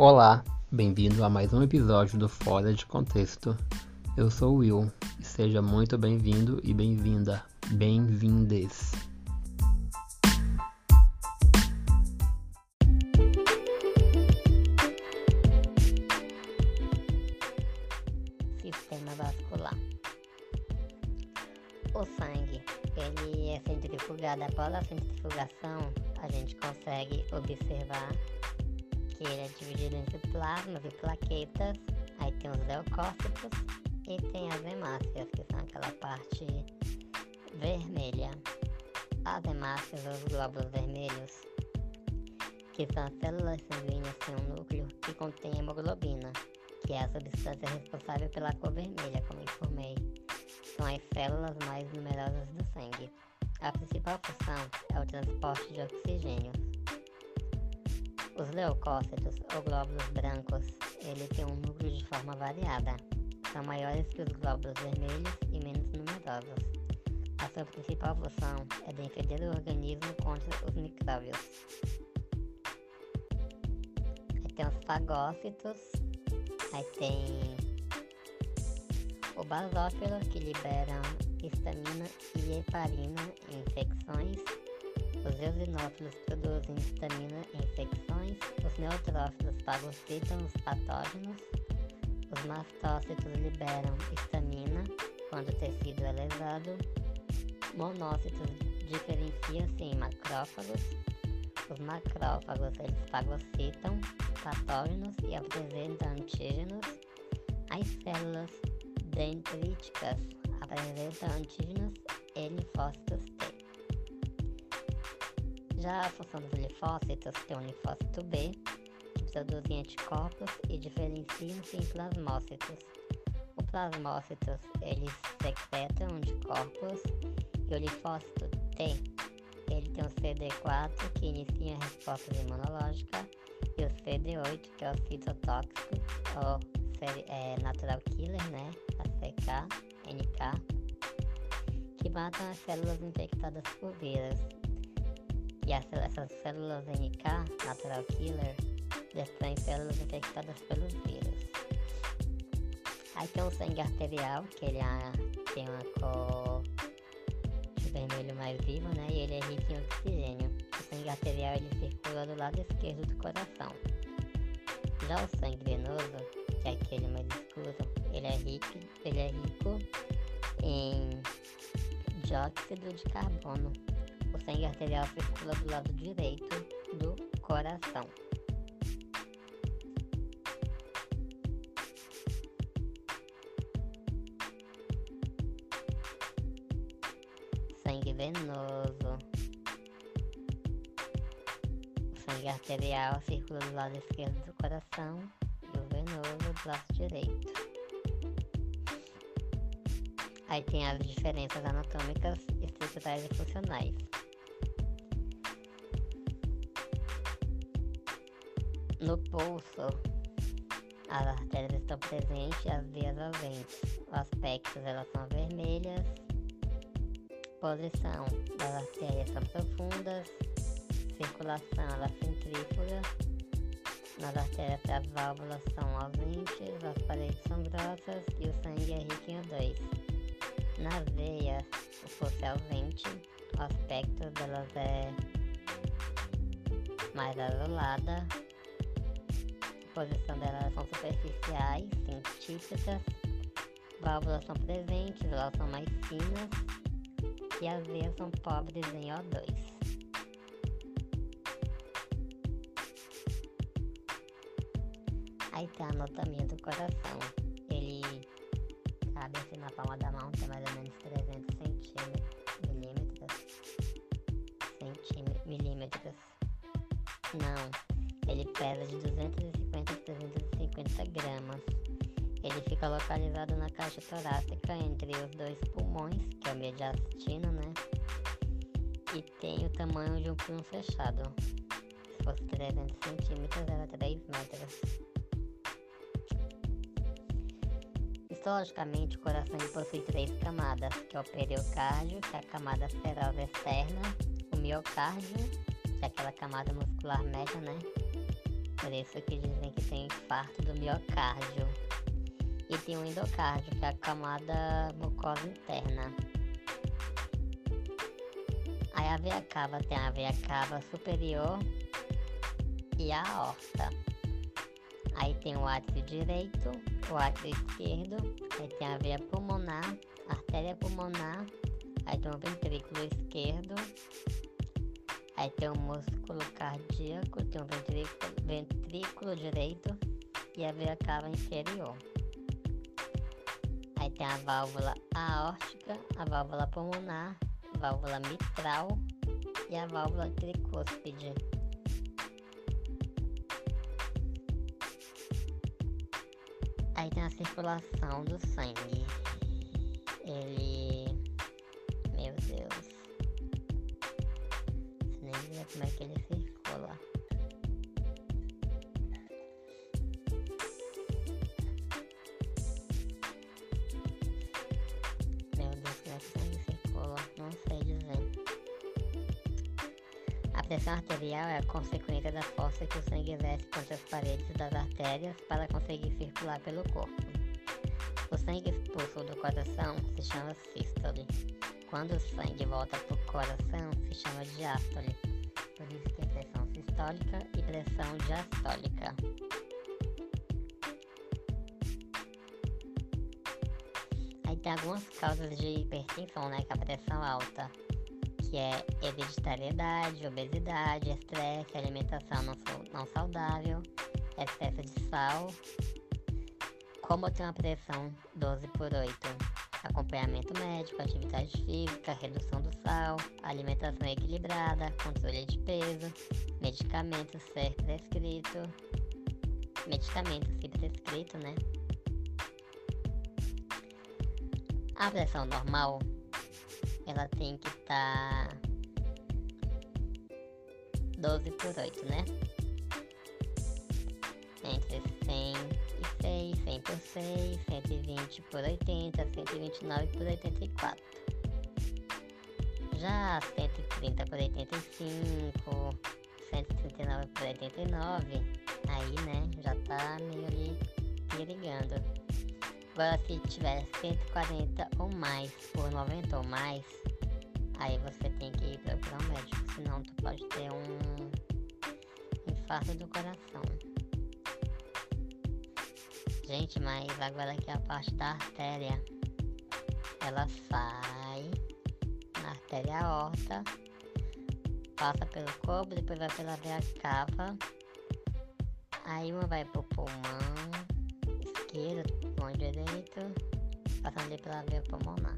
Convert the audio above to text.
Olá, bem-vindo a mais um episódio do Fora de Contexto. Eu sou o Will e seja muito bem-vindo e bem-vinda, bem-vindes. Sistema vascular. O sangue, ele é centrifugado. Após a centrifugação, a gente consegue observar que ele é dividido entre plasmas e plaquetas. Aí tem os leucócitos e tem as hemácias, que são aquela parte vermelha. As hemácias, os glóbulos vermelhos, que são as células sanguíneas, têm um núcleo que contém hemoglobina, que é a substância responsável pela cor vermelha, como informei. São as células mais numerosas do sangue. A principal função é o transporte de oxigênio. Os leucócitos, ou glóbulos brancos, ele tem um núcleo de forma variada. São maiores que os glóbulos vermelhos e menos numerosos. A sua principal função é defender o organismo contra os micróbios. Aí tem os fagócitos, aí tem o basófilo que libera histamina e heparina em infecções os eosinófilos produzem histamina em infecções, os neutrófilos fagocitam os patógenos, os mastócitos liberam histamina quando o tecido é lesado, monócitos diferenciam-se em macrófagos, os macrófagos eles fagocitam patógenos e apresentam antígenos, as células dendríticas apresentam antígenos e linfócitos T. Já a função dos linfócitos tem o linfócito B, que produzem anticorpos e diferenciam-se em plasmócitos. O plasmócitos, eles secretam anticorpos e o linfócito T, ele tem o CD4, que inicia a resposta imunológica, e o CD8, que é o citotóxico, ou é, natural killer, né, ACK, NK, que matam as células infectadas por vírus. E essas células NK, natural killer, destroem células infectadas pelos vírus. Aí tem o sangue arterial, que ele é, tem uma cor vermelho mais vivo, né? E ele é rico em oxigênio. O sangue arterial ele circula do lado esquerdo do coração. Já o sangue venoso, que é aquele mais escuro, ele é rico, ele é rico em dióxido de carbono o sangue arterial circula do lado direito do coração. Sangue venoso. O sangue arterial circula do lado esquerdo do coração e o venoso do lado direito. Aí tem as diferenças anatômicas, estruturais e funcionais. No pulso, as artérias estão presentes e as veias ausentes. Os aspectos elas são vermelhas. Posição das artérias são profundas. Circulação ela centrífuga. Nas artérias as válvulas são ausentes, as paredes são grossas e o sangue é rico em O2. Nas veias, o fosso é ausente, o aspecto delas é mais azulada, posição delas são superficiais, científicas, válvulas são presentes, elas são mais finas e as veias são pobres em O2. Aí tem a anatomia do coração. Ele cabe assim na palma da mão, tem mais ou menos 300 centímetros, milímetros, centímetros, milímetros. Não, ele pesa de 250 350 gramas. Ele fica localizado na caixa torácica entre os dois pulmões, que é o mediastino, né? E tem o tamanho de um punho fechado. Se fosse 300 centímetros, era 3 metros. Histologicamente, o coração possui três camadas, que é o periocárdio, que é a camada serosa externa, o miocárdio, que é aquela camada muscular média, né? Por isso que dizem que tem infarto do miocárdio. E tem o endocárdio, que é a camada mucosa interna. Aí a veia cava tem a veia cava superior e a aorta. Aí tem o átrio direito, o átrio esquerdo, aí tem a veia pulmonar, artéria pulmonar, aí tem o ventrículo esquerdo, aí tem o músculo cardíaco, tem o ventrículo, ventrículo direito e a veia cava inferior. Aí tem a válvula aórtica, a válvula pulmonar, a válvula mitral e a válvula tricúspide. Aí tem a circulação do sangue. Ele. Nem vê como é que ele circula. Meu Deus, como é que o sangue circula? Não sei dizer. A pressão arterial é a consequência da força que o sangue exerce contra as paredes das artérias para conseguir circular pelo corpo. O sangue expulso do coração se chama sístole. Quando o sangue volta para o coração, se chama diástole. Por isso tem pressão sistólica e pressão diastólica. Aí tem algumas causas de hipertensão, né? Que é a pressão alta que é hereditariedade, obesidade, estresse, alimentação não, não saudável, excesso de sal, como ter uma pressão 12 por 8, acompanhamento médico, atividade física, redução do sal, alimentação equilibrada, controle de peso, medicamentos ser prescrito, medicamento se prescrito, né? A pressão normal ela tem que estar tá 12 por 8, né? Entre 100 6, 100 por 6, 120 por 80, 129 por 84. Já 130 por 85, 139 por 89, aí né, já tá meio ali perigando. Agora se tiver 140 ou mais por 90 ou mais, aí você tem que ir procurar um médico, senão tu pode ter um infarto do coração. Gente, mas agora aqui a parte da artéria, ela sai na artéria aorta, passa pelo corpo, depois vai pela veia cava, aí uma vai pro pulmão esquerdo, pulmão direito, passando ali pela veia pulmonar.